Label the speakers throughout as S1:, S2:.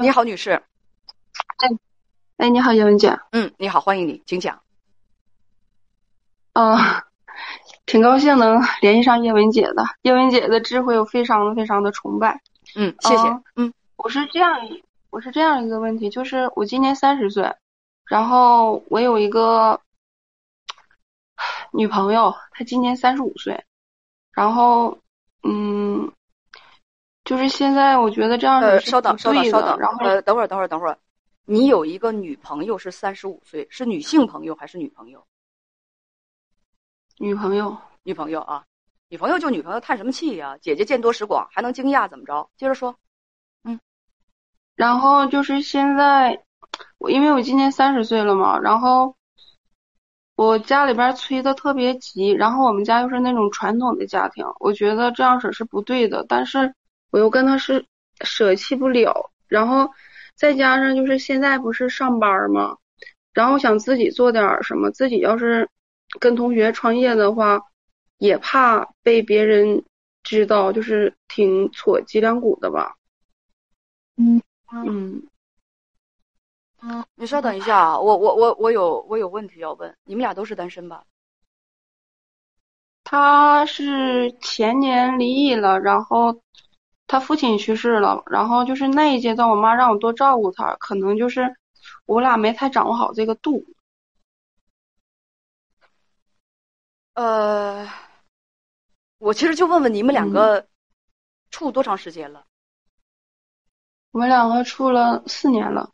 S1: 你好，女士。
S2: 哎，哎，你好，叶文姐。
S1: 嗯，你好，欢迎你，请讲。
S2: 嗯，挺高兴能联系上叶文姐的。叶文姐的智慧我非常的非常的崇拜。
S1: 嗯，谢谢。嗯，
S2: 我是这样，我是这样一个问题，就是我今年三十岁，然后我有一个女朋友，她今年三十五岁，然后嗯。就是现在，我觉得这样
S1: 呃，稍等，稍等，稍等，
S2: 然后
S1: 呃，等会儿，等会儿，等会儿，你有一个女朋友是三十五岁，是女性朋友还是女朋友？
S2: 女朋友，
S1: 女朋友啊，女朋友就女朋友，叹什么气呀？姐姐见多识广，还能惊讶怎么着？接着说，嗯，
S2: 然后就是现在，我因为我今年三十岁了嘛，然后我家里边催的特别急，然后我们家又是那种传统的家庭，我觉得这样式是不对的，但是。我又跟他是舍弃不了，然后再加上就是现在不是上班吗？然后想自己做点什么，自己要是跟同学创业的话，也怕被别人知道，就是挺戳脊梁骨的吧。
S1: 嗯嗯嗯，你稍等一下啊，我我我我有我有问题要问，你们俩都是单身吧？
S2: 他是前年离异了，然后。他父亲去世了，然后就是那一阶段，我妈让我多照顾他，可能就是我俩没太掌握好这个度。
S1: 呃，我其实就问问你们两个处多长时间了？
S2: 我们两个处了四年了，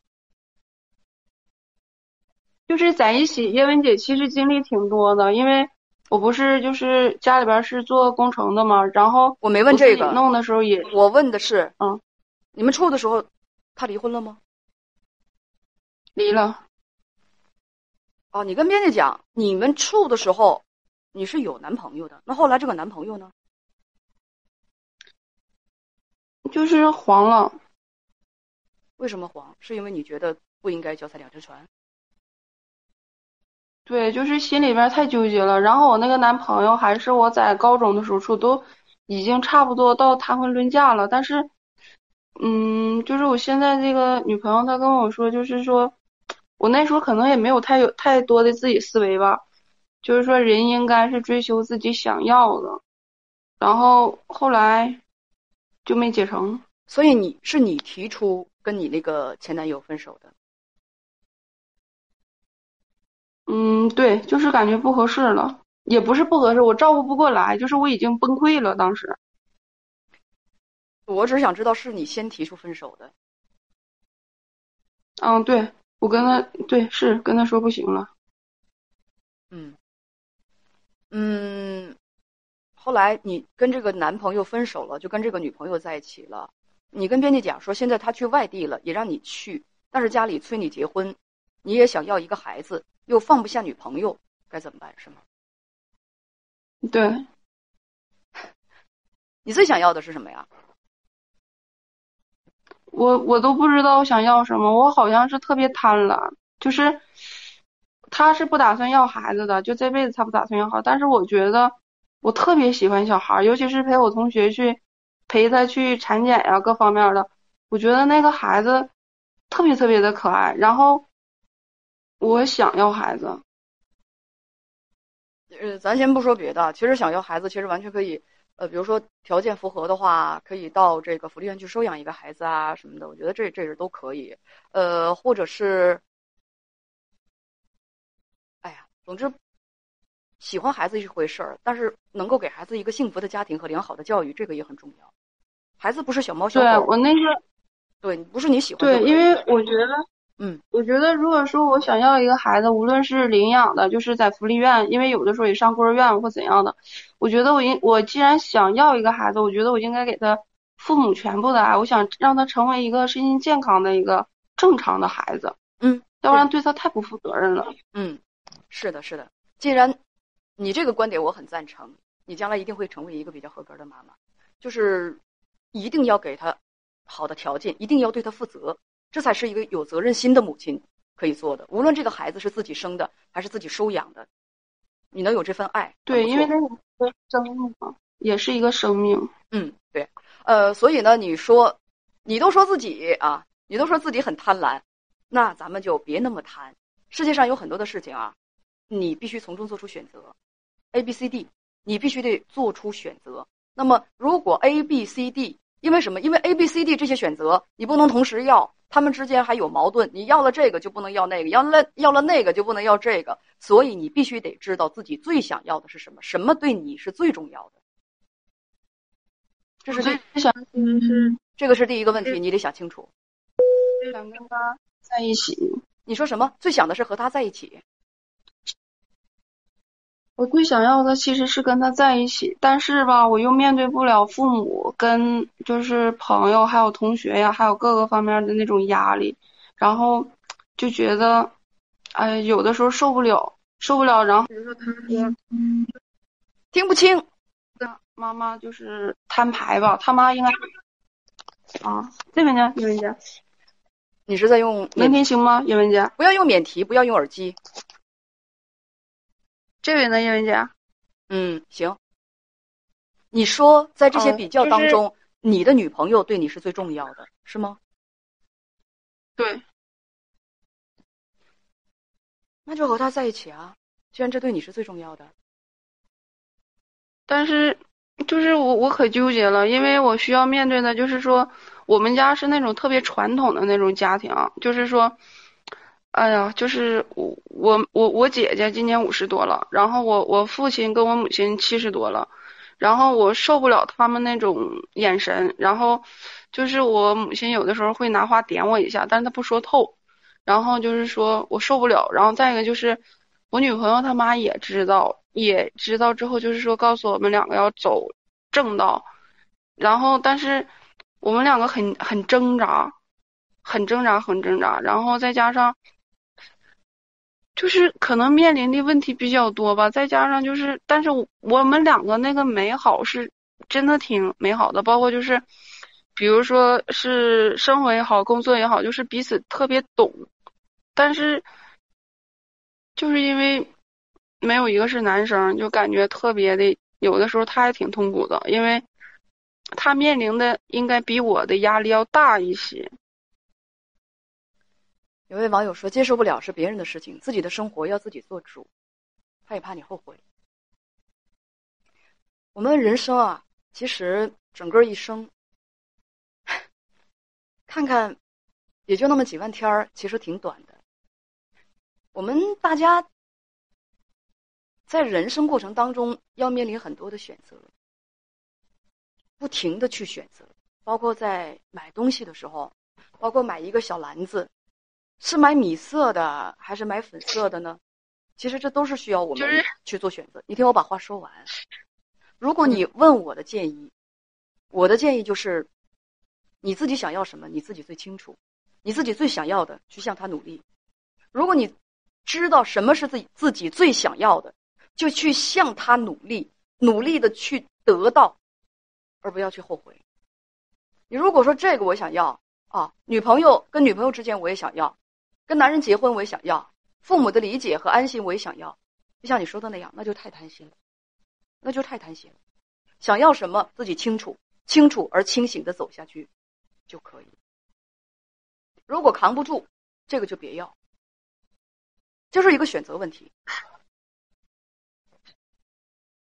S2: 就是在一起。叶文姐其实经历挺多的，因为。我不是就是家里边是做工程的嘛，然后
S1: 我没问这个，
S2: 弄的时候也
S1: 我问的是，
S2: 嗯，
S1: 你们处的时候，他离婚了吗？
S2: 离了。
S1: 哦，你跟编辑讲，你们处的时候你是有男朋友的，那后来这个男朋友呢？
S2: 就是黄了。
S1: 为什么黄？是因为你觉得不应该脚踩两只船？
S2: 对，就是心里边太纠结了。然后我那个男朋友还是我在高中的时候处，都已经差不多到谈婚论嫁了。但是，嗯，就是我现在这个女朋友，她跟我说，就是说我那时候可能也没有太有太多的自己思维吧，就是说人应该是追求自己想要的。然后后来就没结成。
S1: 所以你是你提出跟你那个前男友分手的。
S2: 嗯，对，就是感觉不合适了，也不是不合适，我照顾不过来，就是我已经崩溃了。当时，
S1: 我只是想知道是你先提出分手的。
S2: 嗯，对，我跟他对是跟他说不行了。
S1: 嗯嗯，后来你跟这个男朋友分手了，就跟这个女朋友在一起了。你跟编辑讲说，现在他去外地了，也让你去，但是家里催你结婚，你也想要一个孩子。又放不下女朋友，该怎么办？是吗？
S2: 对，
S1: 你最想要的是什么呀？
S2: 我我都不知道我想要什么，我好像是特别贪婪，就是他是不打算要孩子的，就这辈子他不打算要孩子。但是我觉得我特别喜欢小孩，尤其是陪我同学去陪他去产检呀，各方面的，我觉得那个孩子特别特别的可爱，然后。我想要孩子，
S1: 呃，咱先不说别的，其实想要孩子，其实完全可以，呃，比如说条件符合的话，可以到这个福利院去收养一个孩子啊什么的，我觉得这这是都可以，呃，或者是，哎呀，总之，喜欢孩子一回事儿，但是能够给孩子一个幸福的家庭和良好的教育，这个也很重要。孩子不是小猫小狗，
S2: 对我那个，
S1: 对，不是你喜欢，
S2: 对，因为我觉得。
S1: 嗯，
S2: 我觉得如果说我想要一个孩子，无论是领养的，就是在福利院，因为有的时候也上孤儿院或怎样的，我觉得我应我既然想要一个孩子，我觉得我应该给他父母全部的爱，我想让他成为一个身心健康的一个正常的孩子。
S1: 嗯，
S2: 要不然对他太不负责任了。
S1: 嗯，是的，是的。既然你这个观点我很赞成，你将来一定会成为一个比较合格的妈妈，就是一定要给他好的条件，一定要对他负责。这才是一个有责任心的母亲可以做的。无论这个孩子是自己生的还是自己收养的，你能有这份爱，
S2: 对，因为那个生命嘛，也是一个生命。
S1: 嗯，对，呃，所以呢，你说，你都说自己啊你都说自己很贪婪，那咱们就别那么贪。世界上有很多的事情啊，你必须从中做出选择，A、B、C、D，你必须得做出选择。那么如果 A、B、C、D，因为什么？因为 A、B、C、D 这些选择你不能同时要，他们之间还有矛盾。你要了这个就不能要那个，要了要了那个就不能要这个。所以你必须得知道自己最想要的是什么，什么对你是最重要的。这是
S2: 最想的是
S1: 这个是第一个问题，你得想清楚。
S2: 想跟他在一起。
S1: 你说什么？最想的是和他在一起。
S2: 我最想要的其实是跟他在一起，但是吧，我又面对不了父母、跟就是朋友、还有同学呀，还有各个方面的那种压力，然后就觉得，哎，有的时候受不了，受不了。然后比如说他说，
S1: 听不清。
S2: 妈妈就是摊牌吧，他妈应该啊，这边呢，叶文姐。
S1: 你是在用
S2: 能听清吗，叶文姐？
S1: 不要用免提，不要用耳机。
S2: 这位呢，叶文姐？
S1: 嗯，行。你说，在这些比较当中，你的女朋友对你是最重要的，是吗？
S2: 对。
S1: 那就和他在一起啊！既然这对你是最重要的。
S2: 但是，就是我我可纠结了，因为我需要面对的就是说。我们家是那种特别传统的那种家庭，就是说，哎呀，就是我我我我姐姐今年五十多了，然后我我父亲跟我母亲七十多了，然后我受不了他们那种眼神，然后就是我母亲有的时候会拿话点我一下，但是她不说透，然后就是说我受不了，然后再一个就是我女朋友他妈也知道，也知道之后就是说告诉我们两个要走正道，然后但是。我们两个很很挣扎，很挣扎，很挣扎，然后再加上，就是可能面临的问题比较多吧，再加上就是，但是我们两个那个美好是真的挺美好的，包括就是，比如说是生活也好，工作也好，就是彼此特别懂，但是就是因为没有一个是男生，就感觉特别的，有的时候他也挺痛苦的，因为。他面临的应该比我的压力要大一些。
S1: 有位网友说：“接受不了是别人的事情，自己的生活要自己做主。”他也怕你后悔。我们人生啊，其实整个一生，看看也就那么几万天儿，其实挺短的。我们大家在人生过程当中要面临很多的选择。不停的去选择，包括在买东西的时候，包括买一个小篮子，是买米色的还是买粉色的呢？其实这都是需要我们去做选择。你听我把话说完。如果你问我的建议，我的建议就是，你自己想要什么，你自己最清楚，你自己最想要的，去向他努力。如果你知道什么是自己自己最想要的，就去向他努力，努力的去得到。而不要去后悔。你如果说这个我想要啊，女朋友跟女朋友之间我也想要，跟男人结婚我也想要，父母的理解和安心我也想要，就像你说的那样，那就太贪心了，那就太贪心了。想要什么自己清楚，清楚而清醒的走下去就可以。如果扛不住，这个就别要，就是一个选择问题。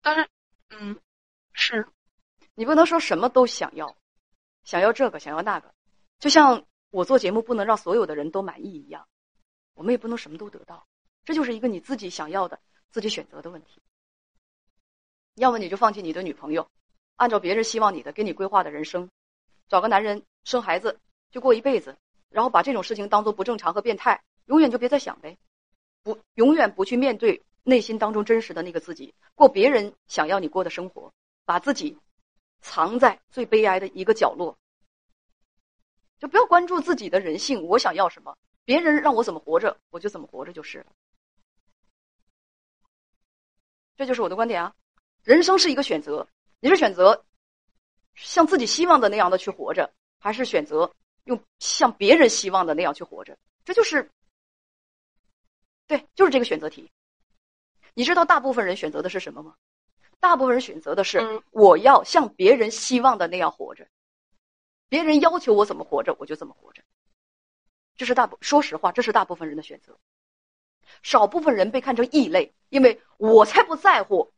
S2: 但是，嗯，是。
S1: 你不能说什么都想要，想要这个，想要那个，就像我做节目不能让所有的人都满意一样，我们也不能什么都得到，这就是一个你自己想要的、自己选择的问题。要么你就放弃你的女朋友，按照别人希望你的、给你规划的人生，找个男人生孩子就过一辈子，然后把这种事情当做不正常和变态，永远就别再想呗，不，永远不去面对内心当中真实的那个自己，过别人想要你过的生活，把自己。藏在最悲哀的一个角落，就不要关注自己的人性。我想要什么，别人让我怎么活着，我就怎么活着就是了。这就是我的观点啊！人生是一个选择，你是选择像自己希望的那样的去活着，还是选择用像别人希望的那样去活着？这就是，对，就是这个选择题。你知道大部分人选择的是什么吗？大部分人选择的是我要像别人希望的那样活着，别人要求我怎么活着，我就怎么活着。这是大部说实话，这是大部分人的选择。少部分人被看成异类，因为我才不在乎，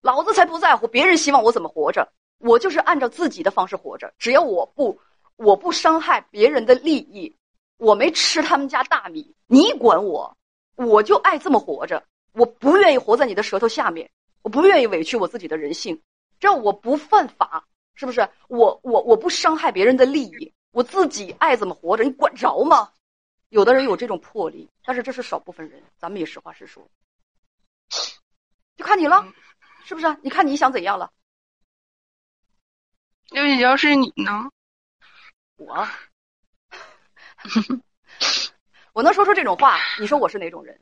S1: 老子才不在乎别人希望我怎么活着，我就是按照自己的方式活着，只要我不我不伤害别人的利益，我没吃他们家大米，你管我，我就爱这么活着，我不愿意活在你的舌头下面，我不愿意委屈我自己的人性，只要我不犯法，是不是？我我我不伤害别人的利益，我自己爱怎么活着，你管着吗？有的人有这种魄力，但是这是少部分人，咱们也实话实说，就看你了，是不是？你看你想怎样了？
S2: 刘姐，要是你呢？
S1: 我，我能说出这种话，你说我是哪种人？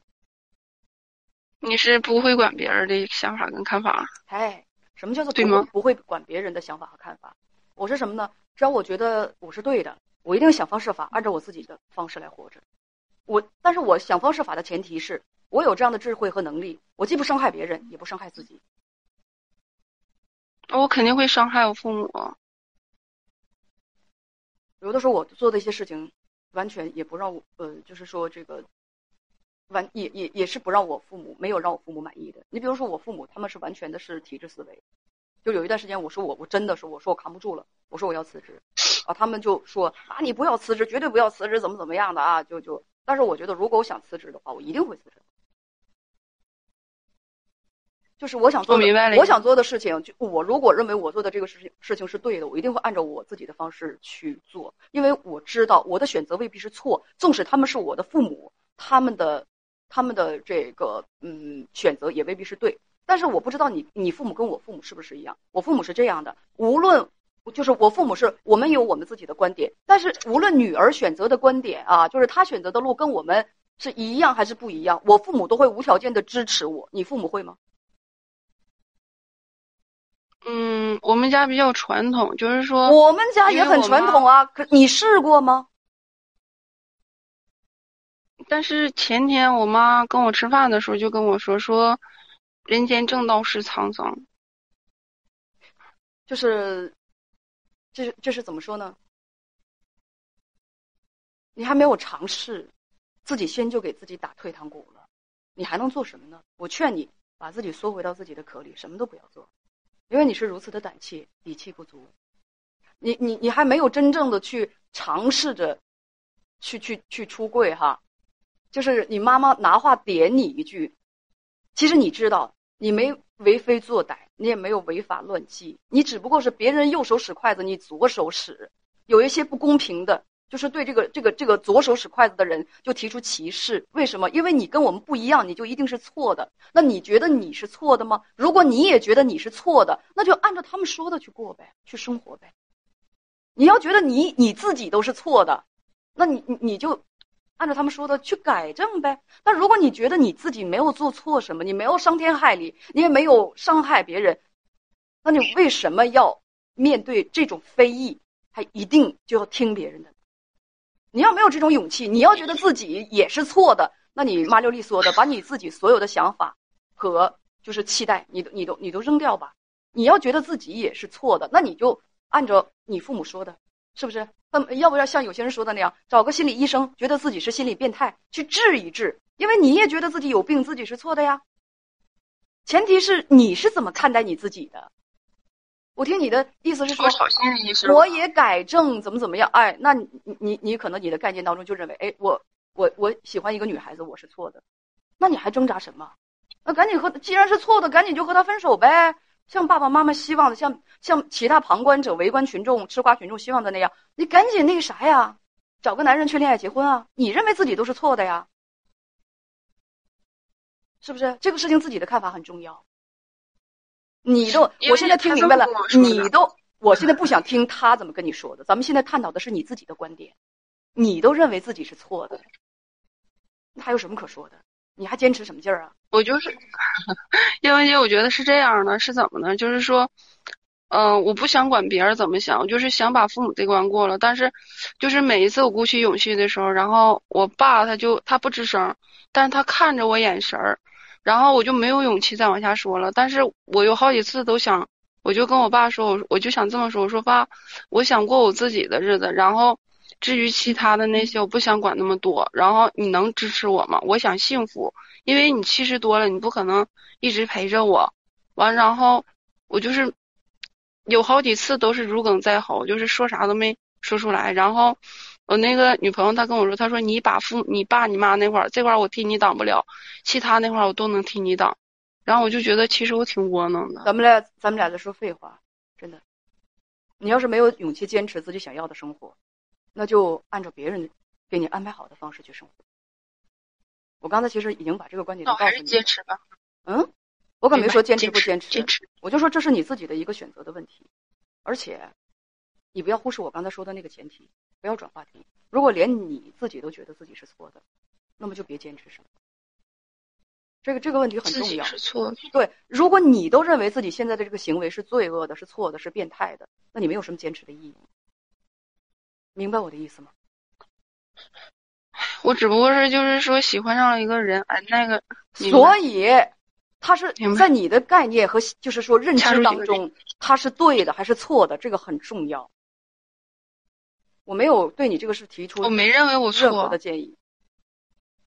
S2: 你是不会管别人的想法跟看法。
S1: 哎，什么叫做
S2: 对吗？
S1: 不会管别人的想法和看法。我是什么呢？只要我觉得我是对的。我一定想方设法按照我自己的方式来活着，我，但是我想方设法的前提是我有这样的智慧和能力，我既不伤害别人，也不伤害自己。
S2: 我肯定会伤害我父母。
S1: 有的时候我做的一些事情，完全也不让我，呃，就是说这个，完也也也是不让我父母没有让我父母满意的。你比如说我父母，他们是完全的是体制思维，就有一段时间我说我我真的是我说我扛不住了，我说我要辞职。啊，他们就说啊，你不要辞职，绝对不要辞职，怎么怎么样的啊？就就，但是我觉得，如果我想辞职的话，我一定会辞职。就是我想做，我想做的事情，就我如果认为我做的这个事情事情是对的，我一定会按照我自己的方式去做，因为我知道我的选择未必是错，纵使他们是我的父母，他们的他们的这个嗯选择也未必是对，但是我不知道你你父母跟我父母是不是一样？我父母是这样的，无论。就是我父母是我们有我们自己的观点，但是无论女儿选择的观点啊，就是她选择的路跟我们是一样还是不一样，我父母都会无条件的支持我。你父母会吗？
S2: 嗯，我们家比较传统，就是说
S1: 我们家也很传统啊。可你试过吗？
S2: 但是前天我妈跟我吃饭的时候就跟我说说，人间正道是沧桑，
S1: 就是。这是这是怎么说呢？你还没有尝试，自己先就给自己打退堂鼓了，你还能做什么呢？我劝你把自己缩回到自己的壳里，什么都不要做，因为你是如此的胆怯，底气不足。你你你还没有真正的去尝试着，去去去出柜哈，就是你妈妈拿话点你一句，其实你知道你没为非作歹。你也没有违法乱纪，你只不过是别人右手使筷子，你左手使，有一些不公平的，就是对这个这个这个左手使筷子的人就提出歧视。为什么？因为你跟我们不一样，你就一定是错的。那你觉得你是错的吗？如果你也觉得你是错的，那就按照他们说的去过呗，去生活呗。你要觉得你你自己都是错的，那你你你就。按照他们说的去改正呗。但如果你觉得你自己没有做错什么，你没有伤天害理，你也没有伤害别人，那你为什么要面对这种非议，还一定就要听别人的？你要没有这种勇气，你要觉得自己也是错的，那你麻溜利索的把你自己所有的想法和就是期待，你都你都你都扔掉吧。你要觉得自己也是错的，那你就按照你父母说的。是不是？那么要不要像有些人说的那样，找个心理医生，觉得自己是心理变态，去治一治？因为你也觉得自己有病，自己是错的呀。前提是你是怎么看待你自己的？我听你的意思是说，我也改正，怎么怎么样？哎，那你你你可能你的概念当中就认为，哎，我我我喜欢一个女孩子，我是错的，那你还挣扎什么？那赶紧和，既然是错的，赶紧就和他分手呗。像爸爸妈妈希望的，像像其他旁观者、围观群众、吃瓜群众希望的那样，你赶紧那个啥呀，找个男人去恋爱结婚啊！你认为自己都是错的呀，是不是？这个事情自己的看法很重要。你都，我现在听明白了，你都，我现在不想听他怎么跟你说的。咱们现在探讨的是你自己的观点，你都认为自己是错的，那还有什么可说的？你还坚持什么劲儿啊？
S2: 我就是，叶文姐，我觉得是这样的，是怎么呢？就是说，嗯，我不想管别人怎么想，我就是想把父母这关过了。但是，就是每一次我鼓起勇气的时候，然后我爸他就他不吱声，但是他看着我眼神儿，然后我就没有勇气再往下说了。但是我有好几次都想，我就跟我爸说，我我就想这么说，我说爸，我想过我自己的日子，然后至于其他的那些，我不想管那么多。然后你能支持我吗？我想幸福，因为你七十多了，你不可能一直陪着我。完，然后我就是有好几次都是如鲠在喉，就是说啥都没说出来。然后我那个女朋友她跟我说，她说你把父你爸你妈那块儿这块儿我替你挡不了，其他那块儿我都能替你挡。然后我就觉得其实我挺窝囊的。
S1: 咱们俩咱们俩在说废话，真的。你要是没有勇气坚持自己想要的生活，那就按照别人给你安排好的方式去生活。我刚才其实已经把这个观点都告诉你。
S2: 还是坚持吧。
S1: 嗯，我可没说坚持不
S2: 坚
S1: 持，
S2: 坚持。
S1: 我就说这是你自己的一个选择的问题，而且你不要忽视我刚才说的那个前提，不要转话题。如果连你自己都觉得自己是错的，那么就别坚持什么。这个这个问题很重要。
S2: 是错。
S1: 对，如果你都认为自己现在的这个行为是罪恶的、是错的、是变态的，那你没有什么坚持的意义。明白我的意思吗？
S2: 我只不过是就是说喜欢上了一个人，哎，那个。
S1: 所以，他是在你的概念和就是说认知当中，他是对的还是错的，这个很重要。我没有对你这个事提出，
S2: 我没认为我
S1: 任何的建议。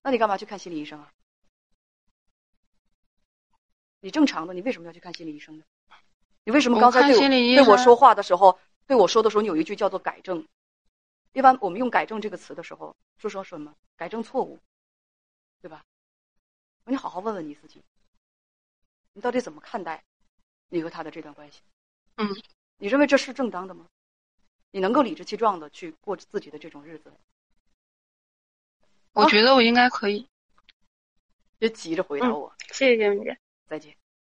S1: 那你干嘛去看心理医生啊？你正常的，你为什么要去看心理医生呢？你为什么刚才对对我说话的时候，对我说的时候，你有一句叫做“改正”。一般我们用“改正”这个词的时候，说说什么？改正错误，对吧？你好好问问你自己，你到底怎么看待你和他的这段关系？
S2: 嗯，
S1: 你认为这是正当的吗？你能够理直气壮的去过自己的这种日子？
S2: 我觉得我应该可以。
S1: 别急着回答我。
S2: 谢谢姐姐。
S1: 再见。